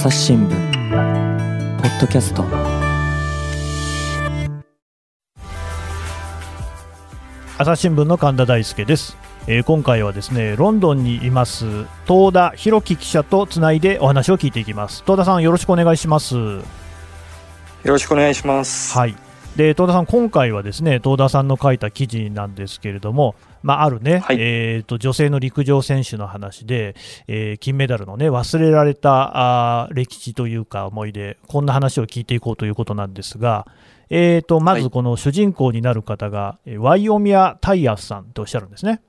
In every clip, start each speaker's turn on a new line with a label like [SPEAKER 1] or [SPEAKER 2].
[SPEAKER 1] 朝日新聞。ポッドキャスト。
[SPEAKER 2] 朝日新聞の神田大輔です、えー今回はですねロンドンにいます東田博樹記者とつないでお話を聞いていきます。東田さんよろしくお願いします。
[SPEAKER 3] よろしくお願いします。
[SPEAKER 2] はい。で東田さん今回はですね東田さんの書いた記事なんですけれどもまあ、あるね、
[SPEAKER 3] はい
[SPEAKER 2] えーと女性の陸上選手の話で、えー金メダルのね忘れられたあー歴史というか思い出こんな話を聞いていこうということなんですが、えー、とまずこの主人公になる方が、えーワイオミア・タイヤスさんとおっしゃるんですね。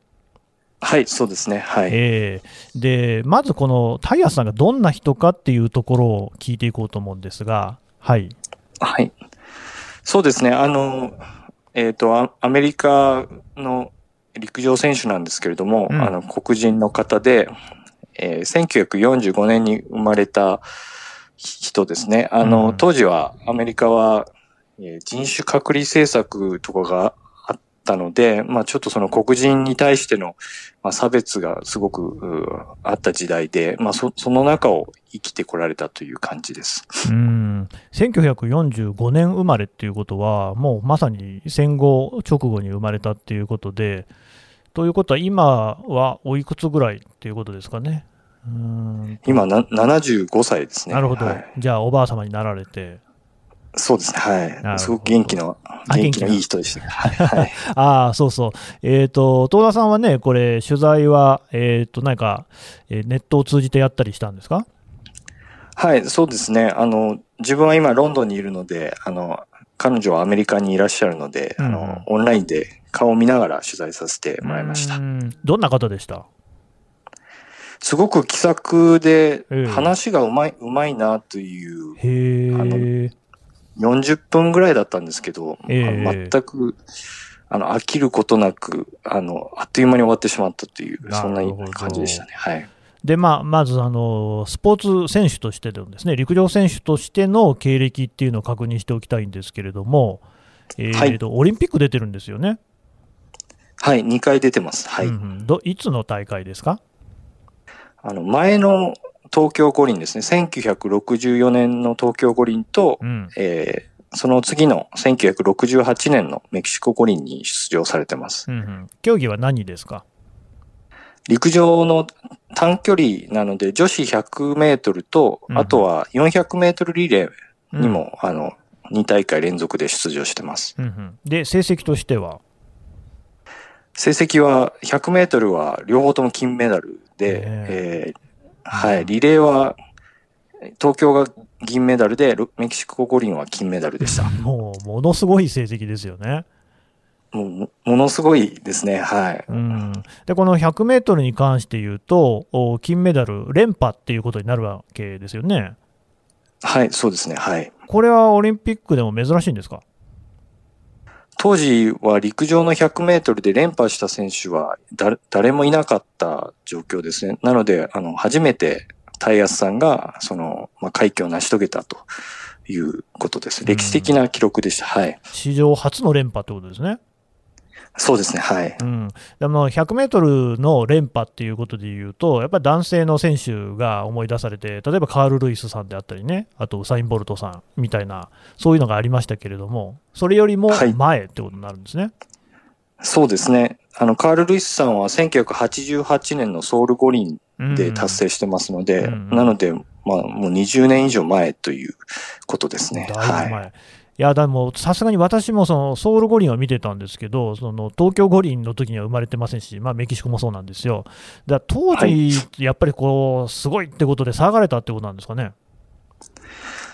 [SPEAKER 3] はい、そうですね。はい。
[SPEAKER 2] えーでまずこのタイヤスさんがどんな人かっていうところを聞いていこうと思うんですが、はい、
[SPEAKER 3] はい。そうですね。あの、えっ、とア、アメリカの陸上選手なんですけれども、
[SPEAKER 2] うん
[SPEAKER 3] あの、黒人の方で、えー1945年に生まれた人ですね。あの、
[SPEAKER 2] うん
[SPEAKER 3] 当時はアメリカは、えー人種隔離政策とかがあったので、まあちょっとその黒人に対しての、まあ、差別がすごくあった時代で、まあそその中を生きてこられたという感じです。
[SPEAKER 2] うん1945年生まれっていうことは、もうまさに戦後直後に生まれたっていうことで、ということは、今はおいくつぐらいっていうことですかね。うん
[SPEAKER 3] 今な、75歳ですね。
[SPEAKER 2] なるほど、
[SPEAKER 3] はい
[SPEAKER 2] じゃあ、おばあ様になられて、
[SPEAKER 3] そうですね。はい。すごく元気の、
[SPEAKER 2] あ
[SPEAKER 3] 元気の
[SPEAKER 2] い
[SPEAKER 3] い人でした。はい。はい
[SPEAKER 2] ああ、そうそう、えっ、と、東田さんはね、これ、取材は、えっ、と、何か、えーネットを通じてやったりしたんですか？
[SPEAKER 3] はい、そうですね。あの、自分は今ロンドンにいるので、あの、彼女はアメリカにいらっしゃるので、あ
[SPEAKER 2] うん。
[SPEAKER 3] の、オンラインで顔を見ながら取材させてもらいました。
[SPEAKER 2] う。んどんな方でした？
[SPEAKER 3] すごく気さくで
[SPEAKER 2] ええ、
[SPEAKER 3] 話がうまい、うまいなという、
[SPEAKER 2] へ
[SPEAKER 3] あの
[SPEAKER 2] え、
[SPEAKER 3] 40分ぐらいだったんですけど、全く、あの、飽きることなく、あの、あっという間に終わってしまったという、そんな感じでしたね。はい。
[SPEAKER 2] で、まあ、まずあの、スポーツ選手としてのですね、陸上選手としての経歴っていうのを確認しておきたいんですけれども、えーとオリンピック出てるんですよね。
[SPEAKER 3] はい、2回出てます。はい。
[SPEAKER 2] うんうんどいつの大会ですか？
[SPEAKER 3] あの、前の東京五輪ですね。1964年の東京五輪と、
[SPEAKER 2] うん。
[SPEAKER 3] えーその次の1968年のメキシコ五輪に出場されてます。
[SPEAKER 2] うんうん、競技は何ですか？
[SPEAKER 3] 陸上の短距離なので、女子100メートルと、
[SPEAKER 2] うん
[SPEAKER 3] あとは400メートルリレーに
[SPEAKER 2] うん
[SPEAKER 3] も、あの、2大会連続で出場してます。
[SPEAKER 2] うんうんで、成績としては？
[SPEAKER 3] 成績は100メートルは両方とも金メダルで、
[SPEAKER 2] え
[SPEAKER 3] えーはい、リレーは東京が銀メダルで、ロメキシコ五輪は金メダルでした。
[SPEAKER 2] もう、ものすごい成績ですよね。
[SPEAKER 3] もうも、ものすごいですね。はい。
[SPEAKER 2] うん、でこの100メートルに関して言うと、お金メダル連覇っていうことになるわけですよね。
[SPEAKER 3] はい、そうですね。はい。
[SPEAKER 2] これはオリンピックでも珍しいんですか？
[SPEAKER 3] 当時は陸上の100メートルで連覇した選手は誰誰もいなかった状況ですね。なので、あの、初めてタイヤスさんが、その、まあ、快挙を成し遂げたということです。歴史的な記録でした。はい。
[SPEAKER 2] 史上初の連覇ってことですね。
[SPEAKER 3] そうですね。はい。
[SPEAKER 2] うん、でも100メートルの連覇っていうことでいうと、やっぱり男性の選手が思い出されて、例えばカール・ルイスさんであったりね、あとウサイン・ボルトさんみたいな、そういうのがありましたけれども、それよりも
[SPEAKER 3] はい
[SPEAKER 2] 前ってことになるんですね。
[SPEAKER 3] そうですね。あの、カール・ルイスさんは1988年のソウル五輪
[SPEAKER 2] うん
[SPEAKER 3] で達成してますので、
[SPEAKER 2] うん
[SPEAKER 3] なので、まあ、もう20年以上前ということですね。
[SPEAKER 2] だいぶ前。
[SPEAKER 3] はい。
[SPEAKER 2] いや、でもさすがに私もそのソウル五輪は見てたんですけど、その東京五輪の時には生まれてませんし、まあ、メキシコもそうなんですよ。だから当時、やっぱりこう、すごいってことで騒がれたってことなんですかね？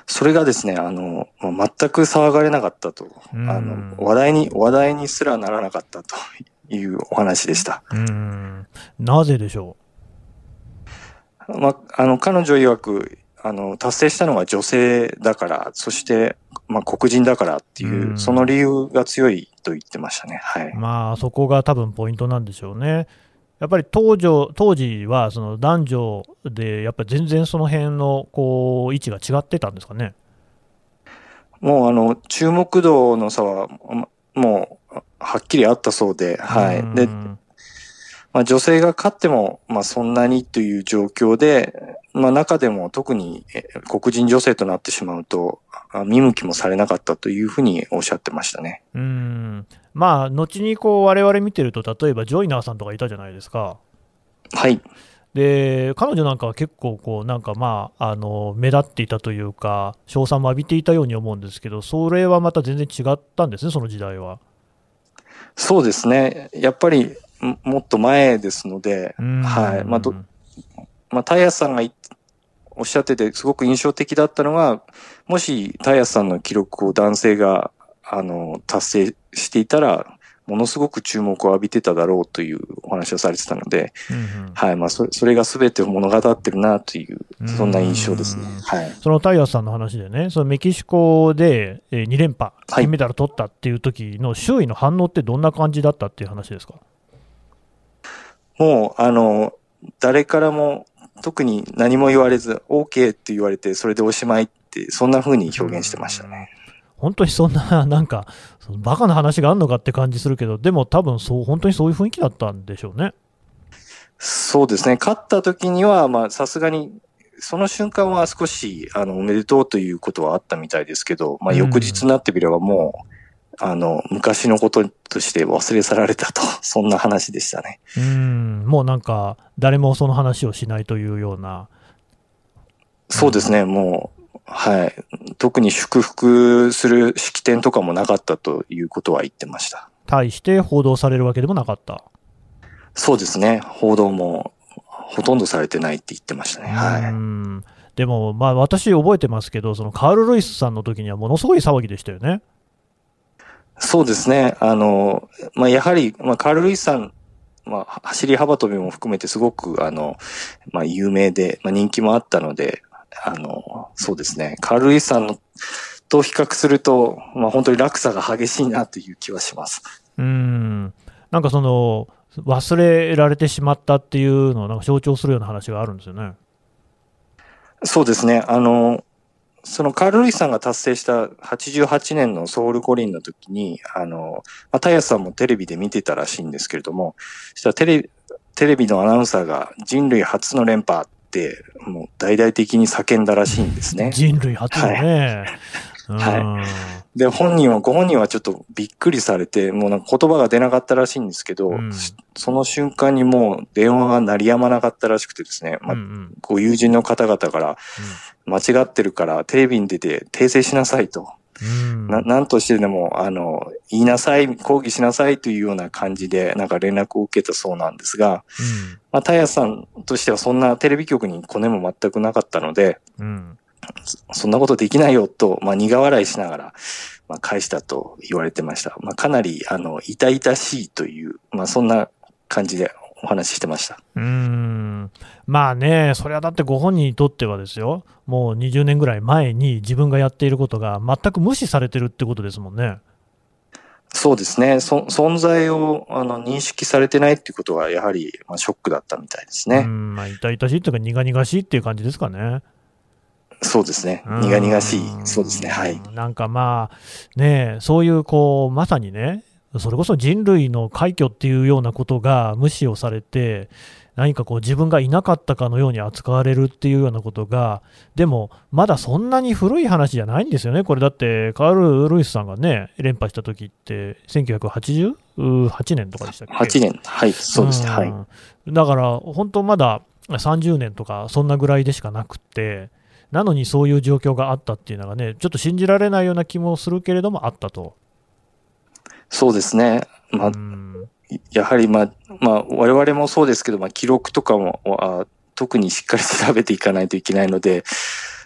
[SPEAKER 3] それがですね、あの、まあ全く騒がれなかったと。
[SPEAKER 2] うん
[SPEAKER 3] あの、話題に、話題にすらならなかったというお話でした。
[SPEAKER 2] うん、なぜでしょ
[SPEAKER 3] まあ、あの、彼女曰く、あの、達成したのは女性だから、そして、まあ、黒人だからっていう、
[SPEAKER 2] うん
[SPEAKER 3] その理由が強いと言ってましたね。はい。
[SPEAKER 2] まあ、そこが多分ポイントなんでしょうね。やっぱり当時当時はその男女で、やっぱり全然その辺のこう位置が違ってたんですかね？
[SPEAKER 3] もう、あの、注目度の差は、まもう、はっきりあったそうで、はい。
[SPEAKER 2] うん
[SPEAKER 3] で、まあ、女性が勝っても、まあ、そんなにという状況で、まあ中でも特に黒人女性となってしまうと、見向きもされなかったというふうにおっしゃってましたね。
[SPEAKER 2] うん。まあ、後にこう、我々見てると、例えばジョイナーさんとかいたじゃないですか。
[SPEAKER 3] はい。
[SPEAKER 2] で、彼女なんかは結構こう、なんかまあ、あの、目立っていたというか、賞賛も浴びていたように思うんですけど、それはまた全然違ったんですね、その時代は。
[SPEAKER 3] そうですね。やっぱり、もっと前ですので、はい。まあ、ど、まあ、タイヤさんがおっしゃってて、すごく印象的だったのが、もしタイヤさんの記録を男性が、あの、達成していたら、ものすごく注目を浴びてただろうというお話をされてたので、うんうん、はい、まあそ、それが全てを物語ってるなという、そんな印象ですね。はい。
[SPEAKER 2] そのタイヤさんの話でね、そのメキシコで2連覇、金メダル取ったっていう時の周囲の反応ってどんな感じだったっていう話ですか？
[SPEAKER 3] もう、あの、誰からも特に何も言われず、OK って言われて、それでおしまいって、そんな風に表現してましたね。
[SPEAKER 2] 本当にそんな、なんか、バカな話があるのかって感じするけど、でも多分そう、本当にそういう雰囲気だったんでしょうね。
[SPEAKER 3] そうですね。勝った時には、まあ、さすがに、その瞬間は少し、あの、おめでとうということはあったみたいですけど、まあ、翌日になってみればもう、あの、昔のこととして忘れ去られたと、そんな話でしたね。
[SPEAKER 2] うん、もうなんか、誰もその話をしないというような。
[SPEAKER 3] そうですね、もう、はい。特に祝福する式典とかもなかったということは言ってました。
[SPEAKER 2] 対して報道されるわけでもなかった
[SPEAKER 3] そうですね。報道もほとんどされてないって言ってましたね。はい。
[SPEAKER 2] でも、まあ私覚えてますけど、そのカール・ルイスさんの時にはものすごい騒ぎでしたよね。
[SPEAKER 3] そうですね。あの、まあ、やはり、まあ、カール・ルイスさん、まあ、走り幅跳びも含めてすごく、あの、まあ、有名で、まあ、人気もあったので、あの、そうですね。カール・ルイスさんのと比較すると、まあ、本当に落差が激しいなという気はします。
[SPEAKER 2] うん。なんかその、忘れられてしまったっていうのをなんか象徴するような話があるんですよね。
[SPEAKER 3] そうですね。あの、そのカール・ルイさんが達成した88年のソウル五輪の時に、あの、まあ、タイヤさんもテレビで見てたらしいんですけれども、そしたらテレテレビのアナウンサーが人類初の連覇って、もう大々的に叫んだらしいんですね。
[SPEAKER 2] 人類初のね。
[SPEAKER 3] はい。はい、で、本人は、ご本人はちょっとびっくりされて、もうなんか言葉が出なかったらしいんですけど、うん、その瞬間にもう電話が鳴りやまなかったらしくてですね、まあ、うんうん、ご友人の方々から、間違ってるからテレビに出て訂正しなさいと。うん、ななんとしてでも、あの、言いなさい、抗議しなさいというような感じで、なんか連絡を受けたそうなんですが、うん、まあ、タヤさんとしてはそんなテレビ局にコネも全くなかったので、うん、そんなことできないよと、まあ、苦笑いしながら、まあ、返したと言われてました。まあ、かなり、あの、痛々しいという、まあ、そんな感じでお話ししてました。
[SPEAKER 2] うん。まあね、それはだってご本人にとってはですよ、もう20年ぐらい前に自分がやっていることが全く無視されてるってことですもんね。
[SPEAKER 3] そうですね。そ存在をあの認識されてないっていうことは、やはり、まあ、ショックだったみたいですね。
[SPEAKER 2] うん、まあ、痛々しいっていうか、苦々しいっていう感じですかね。
[SPEAKER 3] そうですね。苦々しい。そうですね。はい。
[SPEAKER 2] なんかまあ、ねそういうこう、まさにね、それこそ人類の快挙っていうようなことが無視をされて、何かこう自分がいなかったかのように扱われるっていうようなことが、でも、まだそんなに古い話じゃないんですよね、これだって、カール・ルイスさんがね、連覇した時って、1988年とかでしたっけ
[SPEAKER 3] ?8 年、はい、そうですね、はい。
[SPEAKER 2] だから、本当まだ30年とか、そんなぐらいでしかなくて、なのにそういう状況があったっていうのがね、ちょっと信じられないような気もするけれども、あったと。
[SPEAKER 3] そうですね。まあ、やはりまあ、まあ、我々もそうですけど、まあ、記録とかも、あ特にしっかり調べていかないといけないので、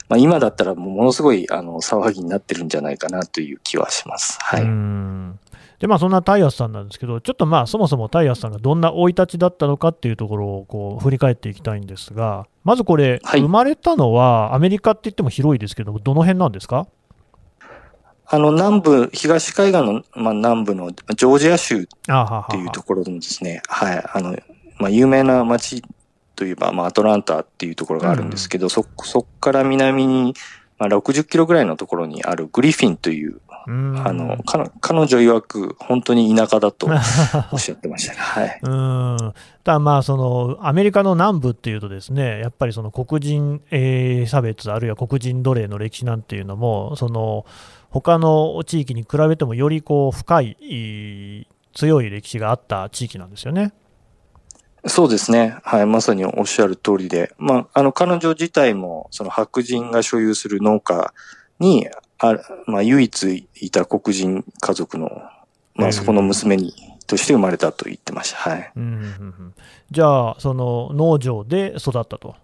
[SPEAKER 3] まあ、今だったらものすごいあの騒ぎになってるんじゃないかなという気はします。はい。
[SPEAKER 2] で、まあ、そんなタイヤスさんなんですけど、ちょっとまあ、そもそもタイヤスさんがどんな生い立ちだったのかっていうところをこう振り返っていきたいんですが、まずこれ、はい、生まれたのはアメリカって言っても広いですけど、どの辺なんですか？
[SPEAKER 3] あの、南部、東海岸の、まあ、南部のジョージア州っていうところのですね、はい、あの、まあ、有名な街といえば、まあ、アトランタっていうところがあるんですけど、うん、そ、そこから南に、まあ、60キロぐらいのところにあるグリフィンというは、あの、彼女曰く本当に田舎だと おっしゃってましたね。はい。
[SPEAKER 2] うんただまあそのアメリカの南部っていうとですねやっぱりその黒人、えー、差別あるいは黒人奴隷の歴史なんていうのもその他の地域に比べてもよりこう深い強い歴史があった地域なんですよね。
[SPEAKER 3] そうですね。はい。まさにおっしゃる通りで。まあ、あの、彼女自体も、その白人が所有する農家に、あまあ、唯一いた黒人家族の、まあ、そこの娘に、として生まれたと言ってました。はい。うんうんう
[SPEAKER 2] ん、じゃあ、その農場で育ったと。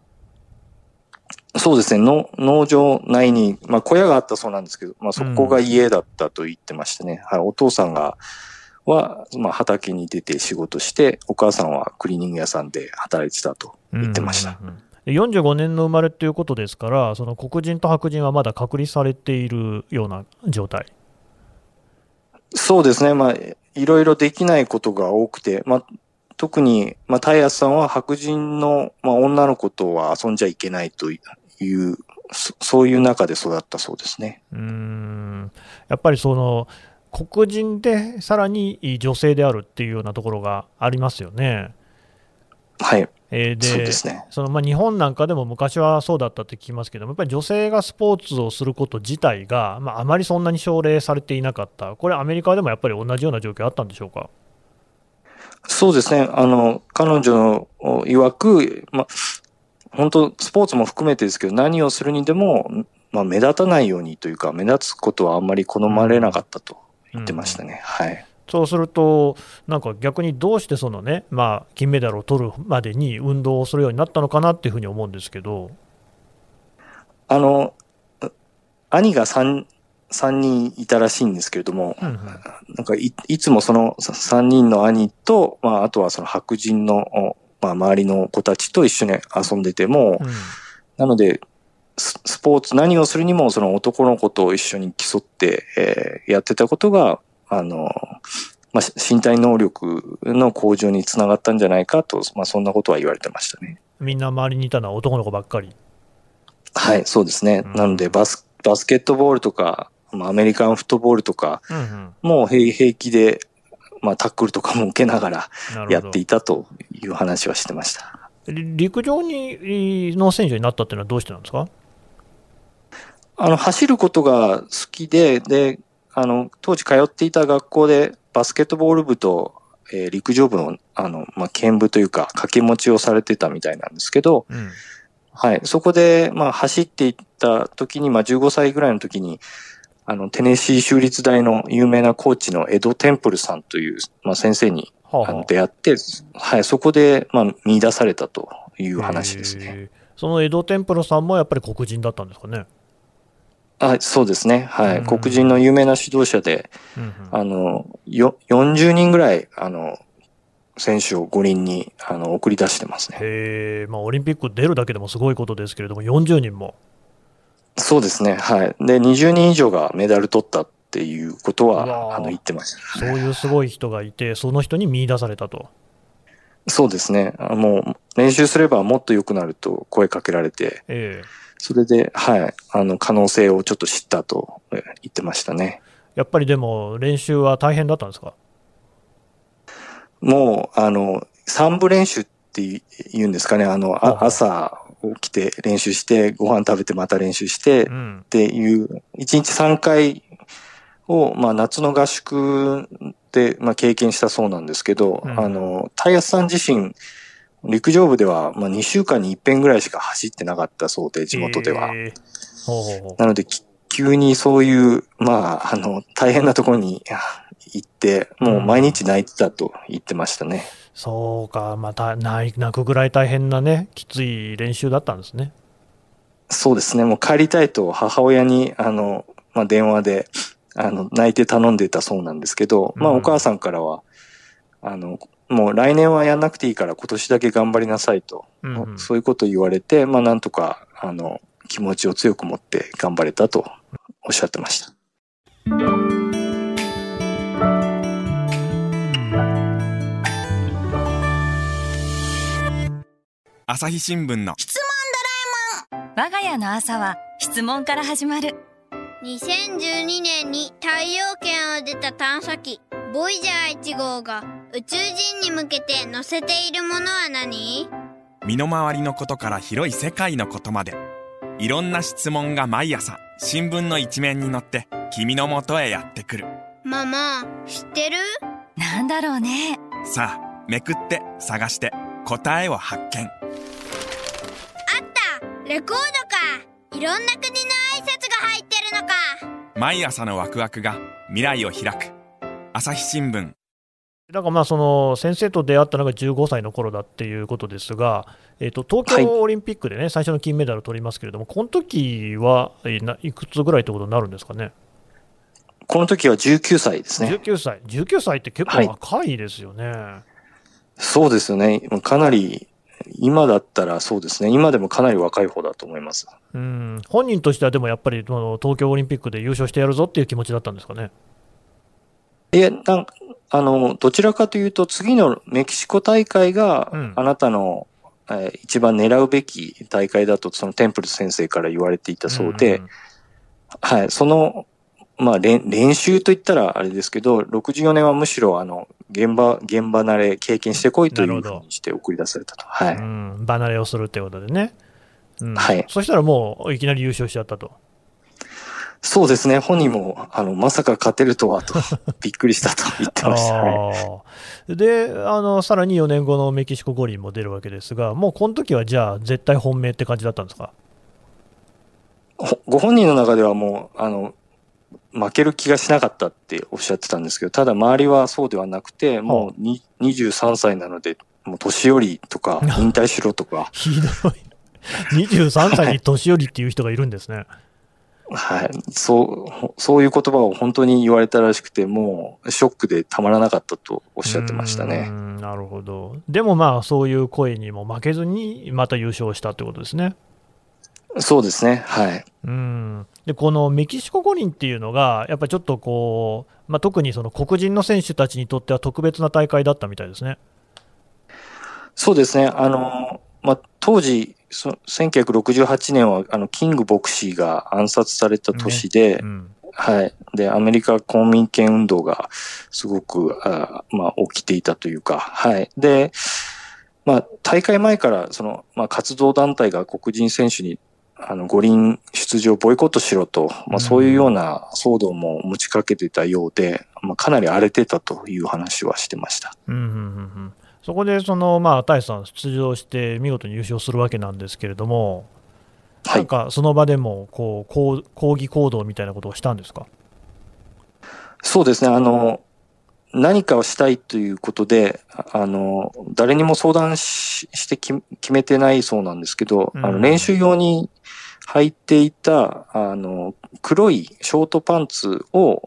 [SPEAKER 3] そうですね。の農場内に、まあ、小屋があったそうなんですけど、まあ、そこが家だったと言ってましたね。うん、はい。お父さんが、は、まあ、畑に出て仕事して、お母さんはクリーニング屋さんで働いてたと言ってました。うんうんうん
[SPEAKER 2] 45年の生まれということですから、その黒人と白人はまだ隔離されているような状態
[SPEAKER 3] そうですね、まあ、いろいろできないことが多くて、まあ、特に、まあ、タイヤさんは白人の、まあ、女の子とは遊んじゃいけないという、そういう中で育ったそうですね。
[SPEAKER 2] うんやっぱりその黒人でさらに女性であるっていうようなところがありますよね。
[SPEAKER 3] はい。
[SPEAKER 2] えー、でそうですねそのまあ日本なんかでも昔はそうだったって聞きますけども、やっぱり女性がスポーツをすること自体が、まあ、あまりそんなに奨励されていなかった、これ、アメリカでもやっぱり同じような状況あったんでしょうか？
[SPEAKER 3] そうですね、あの彼女の曰く、まあ、本当、スポーツも含めてですけど、何をするにでも、まあ、目立たないようにというか、目立つことはあんまり好まれなかったと言ってましたね。うん、はい
[SPEAKER 2] そうすると、なんか逆にどうしてそのね、まあ、金メダルを取るまでに運動をするようになったのかなっていうふうに思うんですけど。
[SPEAKER 3] あの、兄が 3, 3人いたらしいんですけれども、うんうん、なんかいいつもその3人の兄と、まあ、あとはその白人の、まあ、周りの子たちと一緒に遊んでても、うん、なので、スポーツ何をするにもその男の子と一緒に競って、えー、やってたことが、あの、まあ、身体能力の向上につながったんじゃないかと、まあ、そんなことは言われてましたね。
[SPEAKER 2] みんな周りにいたのは男の子ばっかり
[SPEAKER 3] はい、そうですね。うん、なのでバス、バスケットボールとか、まあ、アメリカンフットボールとか、うんうん、もう平平気で、まあ、タックルとかも受けながらやっていたという話はしてました。
[SPEAKER 2] 陸上にの選手になったっていうのはどうしてなんですか？
[SPEAKER 3] あの、走ることが好きで、で、あの、当時通っていた学校でバスケットボール部と、えー、陸上部の、あの、まあ、兼部というか、掛け持ちをされてたみたいなんですけど、うん、はい。そこで、まあ、走っていった時に、まあ、15歳ぐらいの時に、あの、テネシー州立大の有名なコーチのエド・テンプルさんという、まあ、先生に、はあ、あの出会って、はい、そこで、まあ、見出されたという話ですね。
[SPEAKER 2] そのエド・テンプルさんもやっぱり黒人だったんですかね？
[SPEAKER 3] あそうですね。はい。黒人の有名な指導者で、あの、よ、40人ぐらい、あの、選手を五輪にあの送り出してますね。
[SPEAKER 2] へまあ、オリンピック出るだけでもすごいことですけれども、40人も。
[SPEAKER 3] そうですね。はい。で、20人以上がメダル取ったっていうことは、あの、言ってました、
[SPEAKER 2] そういうすごい人がいて、その人に見出されたと。
[SPEAKER 3] そうですね。あもう、練習すればもっと良くなると声かけられて、えーそれで、はい、あの、可能性をちょっと知ったと言ってましたね。
[SPEAKER 2] やっぱりでも、練習は大変だったんですか？
[SPEAKER 3] もう、あの、三部練習って言うんですかね、あの、あ朝起きて練習して、ご飯食べてまた練習してっていう、一、日三回を、まあ、夏の合宿で、まあ、経験したそうなん。ですけど、うん、あの、タイヤさん自身、陸上部では、まあ、2週間に一遍ぐらいしか走ってなかったそうで、地元では。えー、ほうほうほうなので、急にそういう、まあ、あの、大変なところに行って、もう毎日泣いてたと言ってましたね。うん、
[SPEAKER 2] そうか、また泣くぐらい大変なね、きつい練習だったんですね。
[SPEAKER 3] そうですね、もう帰りたいと母親に、あの、まあ、電話で、あの、泣いて頼んでたそうなんですけど、まあ、お母さんからは、あの、もう来年はやんなくていいから今年だけ頑張りなさいと、うんうん、そういうことを言われて、まあなんとか、あの、気持ちを強く持って頑張れたとおっしゃってました。
[SPEAKER 4] 朝日新聞の。
[SPEAKER 5] 質問ドラえもん。我が家の朝は質問から始まる。
[SPEAKER 4] 2012年に太陽圏を出た探査機ボイジャー1号が宇宙人に向けて載せているものは何？
[SPEAKER 5] 身の回りのことから広い世界のことまで。いろんな質問が毎朝新聞の一面に載って君のもとへやってくる。
[SPEAKER 4] ママ知ってる？
[SPEAKER 6] なんだろうね。
[SPEAKER 5] さあめくって探して答えを発見。あっ
[SPEAKER 4] た！レコードか！いろんな国の挨拶が入ってるのか！
[SPEAKER 5] 毎朝のワクワクが未来を開く。朝日新聞
[SPEAKER 2] だからまあその先生と出会ったのが15歳の頃だっていうことですが、えー、と東京オリンピックでね、最初の金メダルを取りますけれども、この時はいくつぐらいってことになるんですかね？
[SPEAKER 3] この時は19歳ですね。
[SPEAKER 2] 19歳、19歳って結構若いですよね。はい、
[SPEAKER 3] そうですよね。かなり、今だったらそうですね。今でもかなり若い方だと思います。
[SPEAKER 2] うん本人としてはでもやっぱり東京オリンピックで優勝してやるぞっていう気持ちだったんですかね？
[SPEAKER 3] いや、なんあの、どちらかというと、次のメキシコ大会が、あなたの、うん、えー、一番狙うべき大会だと、そのテンプル先生から言われていたそうで、うん、はい、その、まあ練、練習といったらあれですけど、64年はむしろ、あの、現場、現場慣れ経験してこいというふうにして送り出されたと。はい。う
[SPEAKER 2] ん、離れをするってことでね。
[SPEAKER 3] うん、はい。
[SPEAKER 2] そしたらもう、いきなり優勝しちゃったと。
[SPEAKER 3] そうですね、本人も、あの、まさか勝てるとはと、びっくりしたと言ってました。
[SPEAKER 2] で、あの、さらに4年後のメキシコ五輪も出るわけですが、もうこの時はじゃあ、絶対本命って感じだったんですか？
[SPEAKER 3] ご本人の中ではもう、あの、負ける気がしなかったっておっしゃってたんですけど、ただ周りはそうではなくて、もう23歳なので、もう年寄りとか、引退しろとか。
[SPEAKER 2] ひどい。23歳に年寄りっていう人がいるんですね。
[SPEAKER 3] はい。そう、そういう言葉を本当に言われたらしくて、もうショックでたまらなかったとおっしゃってましたね。
[SPEAKER 2] なるほど。でもまあ、そういう声にも負けずに、また優勝したってことですね。
[SPEAKER 3] そうですね。はい。
[SPEAKER 2] うんでこのメキシコ五輪っていうのが、やっぱりちょっとこう、まあ、特にその黒人の選手たちにとっては特別な大会だったみたいですね。
[SPEAKER 3] そうですね。あの、まあ、当時、そ1968年はあのキング牧師が暗殺された年で、ねうん、はい。で、アメリカ公民権運動がすごく、あまあ、起きていたというか、はい。で、まあ、大会前から、その、まあ、活動団体が黒人選手に、あの、五輪出場をボイコットしろと、まあ、そういうような騒動も持ちかけてたようで、まあ、かなり荒れてたという話はしてました。
[SPEAKER 2] うんうんうんうんそこでその、まあ、大さん出場して見事に優勝するわけなんですけれども、はい、なんかその場でもこう抗議行動みたいなことをしたんですか？
[SPEAKER 3] そうですね、あの、何かをしたいということで、あの、誰にも相談して決めてないそうなんですけど、うん、あの練習用に履いていた、あの、黒いショートパンツを、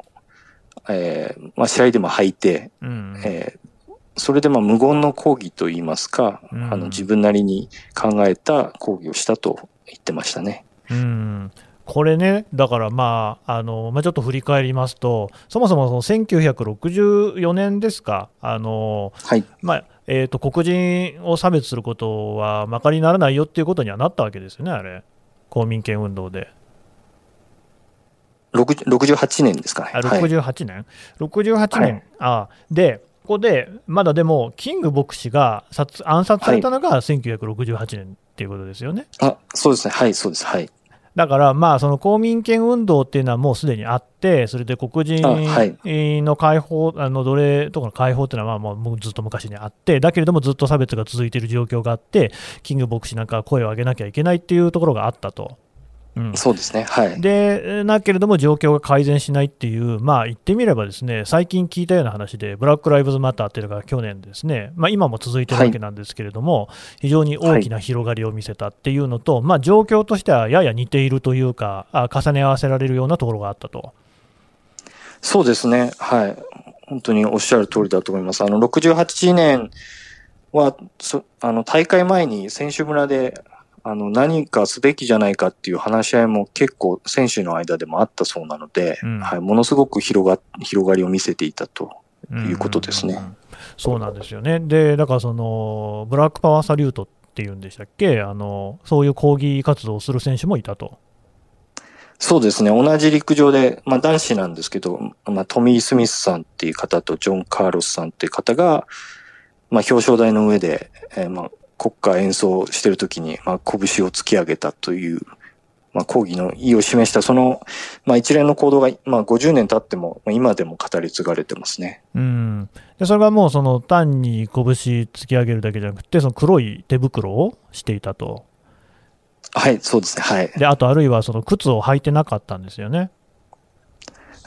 [SPEAKER 3] えー、まあ、試合でも履いて、うん、えーそれでまあ無言の抗議といいますか、うん、あの自分なりに考えた抗議をしたと言ってましたね。
[SPEAKER 2] うん。これね、だからまあ、あのまあ、ちょっと振り返りますと、そもそもその1964年ですか、あのはい。まあえーと、黒人を差別することはまかりならないよっていうことにはなったわけですよね、あれ、公民権運動で。
[SPEAKER 3] 68年ですかね。
[SPEAKER 2] あ68年、はい、68年、はい、あ。で、こで、まだでも、キング牧師が殺暗殺されたのが1968年っていうことですよね。
[SPEAKER 3] はい、あそうですね、はい、そうです、はい。
[SPEAKER 2] だから、まあ、その公民権運動っていうのはもうすでにあって、それで黒人の解放、あの奴隷とかの解放っていうのはまあもうずっと昔にあって、だけれどもずっと差別が続いている状況があって、キング牧師なんかは声を上げなきゃいけないっていうところがあったと。
[SPEAKER 3] うん、そうですね、はい、
[SPEAKER 2] でなけれども状況が改善しないっていう、まあ、言ってみればですね最近聞いたような話で、ブラック・ライブズ・マターっていうのが去年ですね、まあ、今も続いてるわけなんですけれども、はい、非常に大きな広がりを見せたっていうのと、はい、まあ、状況としてはやや似ているというか、あ重ね合わせられるようなところがあったと。
[SPEAKER 3] そうですね、はい、本当におっしゃる通りだと思います。あの68年はあの大会前に選手村であの、何かすべきじゃないかっていう話し合いも結構選手の間でもあったそうなので、うん、はい、ものすごく広が、広がりを見せていたということですね。うんうんうん、
[SPEAKER 2] そうなんですよね。で、だからその、ブラックパワーサリュートっていうんでしたっけ？あの、そういう抗議活動をする選手もいたと。
[SPEAKER 3] そうですね。同じ陸上で、まあ男子なんですけど、まあトミー・スミスさんっていう方とジョン・カーロスさんっていう方が、まあ表彰台の上で、えー、まあ国歌演奏してる時に、まあ拳を突き上げたという、まあ抗議の意を示したその、まあ一連の行動が、まあ50年経っても、まあ、今でも語り継がれてますね。
[SPEAKER 2] うん。で、それがもうその単に拳突き上げるだけじゃなくて、その黒い手袋をしていたと。
[SPEAKER 3] はい、そうですね。はい。
[SPEAKER 2] で、あとあるいはその靴を履いてなかったんですよね。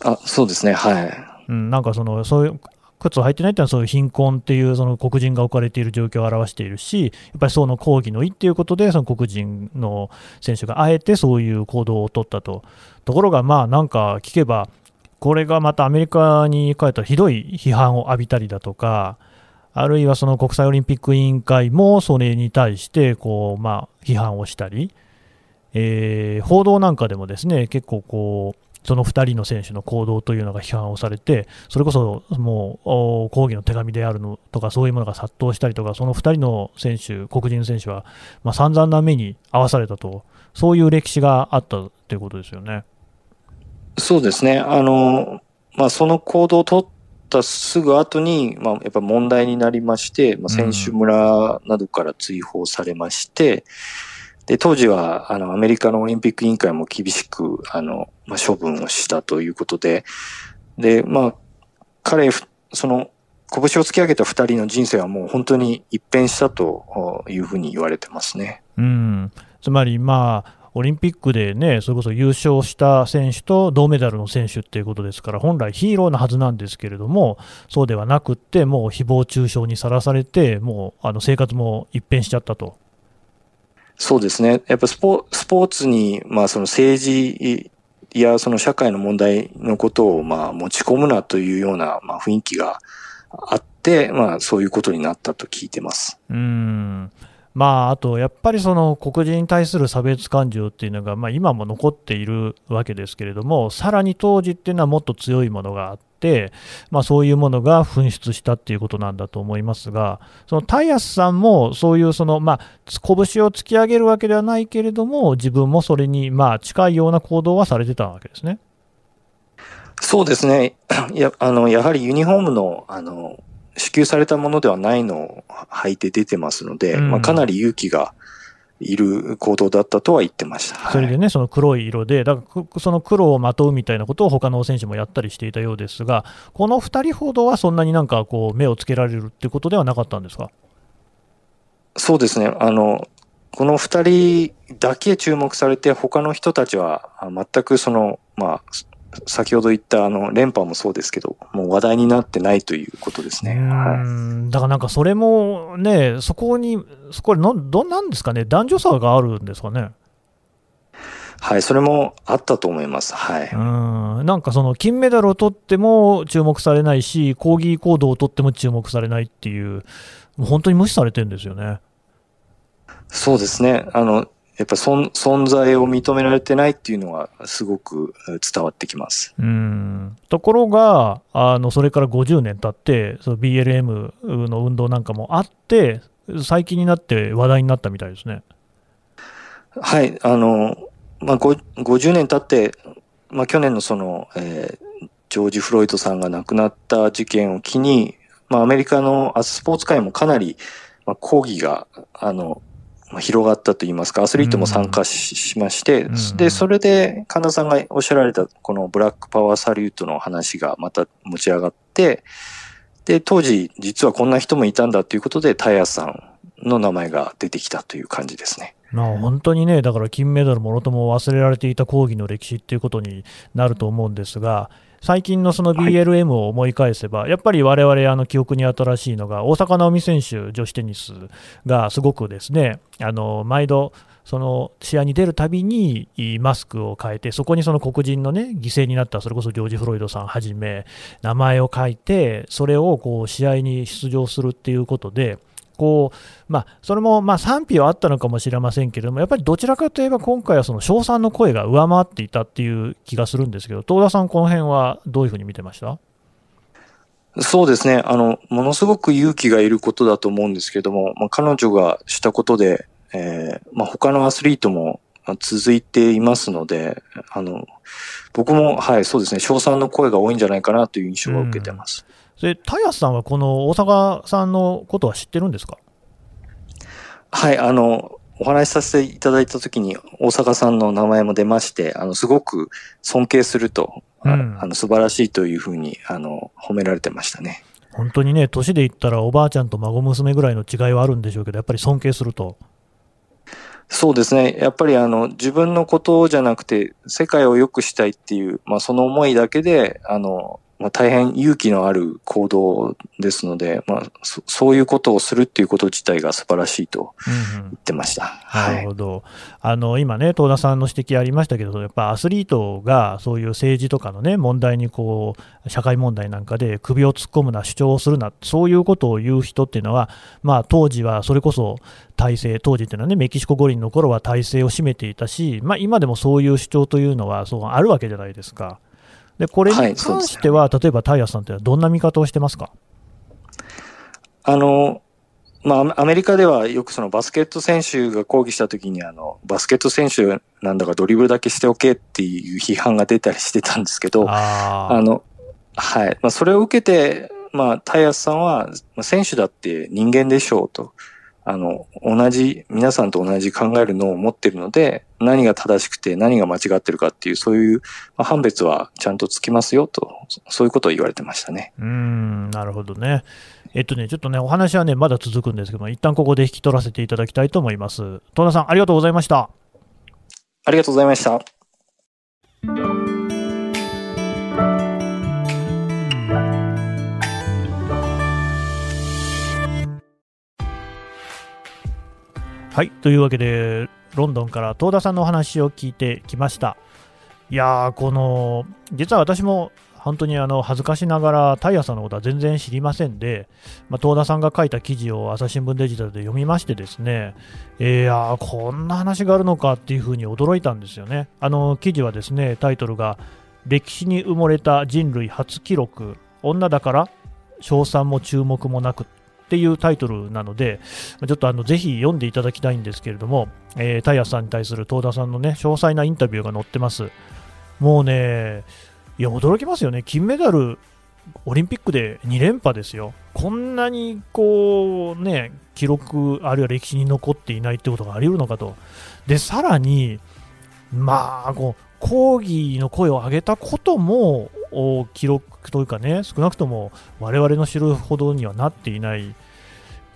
[SPEAKER 3] あ、そうですね。はい。
[SPEAKER 2] うん、なんかその、そういう、靴を履いてないっていうのはそういう貧困っていうその黒人が置かれている状況を表しているし、やっぱりその抗議の意っていうことで、その黒人の選手があえてそういう行動を取ったと。ところが、まあなんか聞けば、これがまたアメリカに帰ったらひどい批判を浴びたりだとか、あるいはその国際オリンピック委員会もそれに対してこう、まあ、批判をしたり、えー、報道なんかでもですね結構こう、その2人の選手の行動というのが批判をされて、それこそもう抗議の手紙であるのとか、そういうものが殺到したりとか、その2人の選手、黒人選手は、まあ、散々な目に遭わされたと、そういう歴史があったということですよね。
[SPEAKER 3] そうですね。あの、まあ、その行動を取ったすぐ後に、まあ、やっぱ問題になりまして、まあ、選手村などから追放されまして、うんで、当時は、あの、アメリカのオリンピック委員会も厳しく、あの、まあ、処分をしたということで、で、まあ、彼、その、拳を突き上げた二人の人生はもう本当に一変したというふうに言われてますね。
[SPEAKER 2] うん。つまり、まあ、オリンピックでね、それこそ優勝した選手と銅メダルの選手っていうことですから、本来ヒーローなはずなんですけれども、そうではなくって、もう誹謗中傷にさらされて、もうあの生活も一変しちゃったと。
[SPEAKER 3] そうですね。やっぱスポスポーツに、まあその政治やその社会の問題のことをまあ持ち込むなというようなまあ雰囲気があって、まあそういうことになったと聞いてます。
[SPEAKER 2] うん。まあ、あと、やっぱりその黒人に対する差別感情っていうのが、まあ、今も残っているわけですけれども、さらに当時っていうのはもっと強いものがあって、まあ、そういうものが噴出したっていうことなんだと思いますが、そのタイヤスさんも、そういうその、まあ、拳を突き上げるわけではないけれども、自分もそれにまあ近いような行動はされてたわけですね。
[SPEAKER 3] そうですね。や、あの、やはりユニフォームの、あの、支給されたものではないのを履いて出てますので、
[SPEAKER 2] うん
[SPEAKER 3] まあ、かなり勇気がいる行動だったとは言ってました。はい、
[SPEAKER 2] それでね、その黒い色で、だからくその黒をまとうみたいなことを他の選手もやったりしていたようですが、この2人ほどはそんなになんかこう目をつけられるっていうことではなかったんですか？
[SPEAKER 3] そうですね。あの、この二人だけ注目されて、他の人たちはあ全くその、まあ、先ほど言ったあの連覇もそうですけど、もう話題になってないということですね。
[SPEAKER 2] う
[SPEAKER 3] はい、
[SPEAKER 2] んだからなんかそれもね、そこに、そこのどなんですかね、男女差があるんですかね？
[SPEAKER 3] はい、それもあったと思います。はい。
[SPEAKER 2] うんなんかその金メダルを取っても注目されないし、抗議行動を取っても注目されないっていう、もう本当に無視されてるんですよね。
[SPEAKER 3] そうですね。あの、やっぱ存存在を認められてないっていうのはすごく伝わってきます。
[SPEAKER 2] うんところがあの、それから50年経って、その BLM の運動なんかもあって、最近になって話題になったみたいですね。
[SPEAKER 3] はい、あの、まあ、50年経って、まあ、去年のその、えー、ジョージ・フロイドさんが亡くなった事件を機に、まあ、アメリカのスポーツ界もかなり、まあ、抗議が、あの、まあ、広がったといいますか、アスリートも参加し,、しまして、
[SPEAKER 2] うん
[SPEAKER 3] で、それで神田さんがおっしゃられたこのブラックパワーサリュートの話がまた持ち上がって、で、当時実はこんな人もいたんだということで、タイヤさんの名前が出てきたという感じですね。
[SPEAKER 2] まあ、本当にね、だから金メダルもろとも忘れられていた抗議の歴史っていうことになると思うんですが、最近のその BLM を思い返せば、はい、やっぱり我々あの記憶に新しいのが、大坂なおみ選手、女子テニスがすごくですね、あの毎度、その試合に出るたびにマスクを変えて、そこにその黒人のね、犠牲になった、それこそジョージ・フロイドさんはじめ、名前を書いて、それをこう試合に出場するっていうことで、こうまあ、それもまあ賛否はあったのかもしれませんけれども、やっぱりどちらかといえば、今回はその称賛の声が上回っていたっていう気がするんですけど、東田さん、この辺はどういうふうに見てました？
[SPEAKER 3] そうですね、あのものすごく勇気がいることだと思うんですけども、まあ、彼女がしたことで、えーまあ、他のアスリートも続いていますので、あの、僕も、はい、そうですね、賞賛の声が多いんじゃないかなという印象を受けてます。
[SPEAKER 2] うん、で、田安さんはこの大阪さんのことは知ってるんですか？
[SPEAKER 3] はい、あの、お話しさせていただいたときに、大阪さんの名前も出まして、あの、すごく尊敬すると、うん、あの、素晴らしいというふうに、あの、褒められてましたね。
[SPEAKER 2] 本当にね、年で言ったらおばあちゃんと孫娘ぐらいの違いはあるんでしょうけど、やっぱり尊敬すると。
[SPEAKER 3] そうですね。やっぱりあの、自分のことじゃなくて、世界を良くしたいっていう、まあその思いだけで、あの、まあ、大変勇気のある行動ですので、まあそ、そういうことをするっていうこと自体が素晴らしいと言ってました。
[SPEAKER 2] なるほど。あの、今ね、東田さんの指摘ありましたけど、やっぱアスリートがそういう政治とかのね、問題にこう、社会問題なんかで首を突っ込むな、主張をするな、そういうことを言う人っていうのは、まあ、当時はそれこそ体制、当時っていうのはね、メキシコ五輪の頃は体制を占めていたし、まあ、今でもそういう主張というのはそうあるわけじゃないですか。でこれに関しては、はい、例えばタイヤさんってどんな見方をしてますか？
[SPEAKER 3] あの、まあ、アメリカではよくそのバスケット選手が抗議したときに、あの、バスケット選手なんだかドリブルだけしておけっていう批判が出たりしてたんですけど、あの、はい。まあ、それを受けて、まあ、タイヤスさんは、まあ、選手だって人間でしょうと。あの、同じ、皆さんと同じ考えるのを持ってるので、何が正しくて何が間違ってるかっていう、そういう、まあ、判別はちゃんとつきますよと、そういうことを言われてましたね。
[SPEAKER 2] うん、なるほどね。えっとね、ちょっとね、お話はね、まだ続くんですけども、一旦ここで引き取らせていただきたいと思います。戸田さん、ありがとうございました。
[SPEAKER 3] ありがとうございました。
[SPEAKER 2] はい、というわけで、ロンドンから東田さんのお話を聞いてきました。いやー、この、実は私も本当にあの恥ずかしながら、タイヤさんのことは全然知りませんで、まあ、東田さんが書いた記事を朝日新聞デジタルで読みましてですね、えー、やこんな話があるのかっていうふうに驚いたんですよね。あの記事はですね、タイトルが、歴史に埋もれた人類初記録、女だから賞賛も注目もなくっていうタイトルなので、ちょっとあのぜひ読んでいただきたいんですけれども、えー、タイヤさんに対する東田さんのね、詳細なインタビューが載ってます。もうね、いや、驚きますよね。金メダル、オリンピックで2連覇ですよ。こんなにこう、ね、記録、あるいは歴史に残っていないってことがあり得るのかと。で、さらに、まあ、こう、抗議の声を上げたことも、記録というかね、少なくとも我々の知るほどにはなっていない、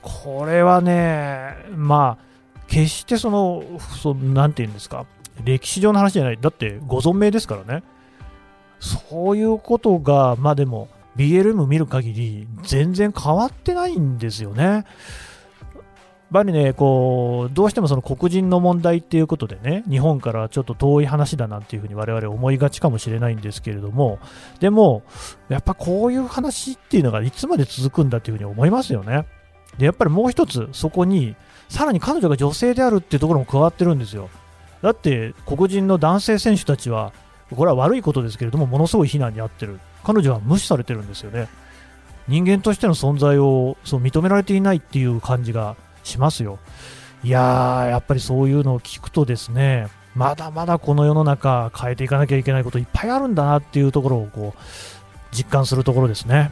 [SPEAKER 2] これはね、まあ、決してその、そなんていうんですか、歴史上の話じゃない、だってご存命ですからね、そういうことが、まあでも、BLM 見る限り、全然変わってないんですよね。やっぱりね、こう、どうしてもその黒人の問題っていうことでね、日本からちょっと遠い話だなんていうふうに我々思いがちかもしれないんですけれども、でも、やっぱこういう話っていうのがいつまで続くんだっていうふうに思いますよね。で、やっぱりもう一つ、そこに、さらに彼女が女性であるっていうところも加わってるんですよ。だって、黒人の男性選手たちは、これは悪いことですけれども、ものすごい非難に遭ってる。彼女は無視されてるんですよね。人間としての存在をそう認められていないっていう感じがしますよ。いやー、やっぱりそういうのを聞くとですね、まだまだこの世の中変えていかなきゃいけないこといっぱいあるんだなっていうところをこう実感するところですね。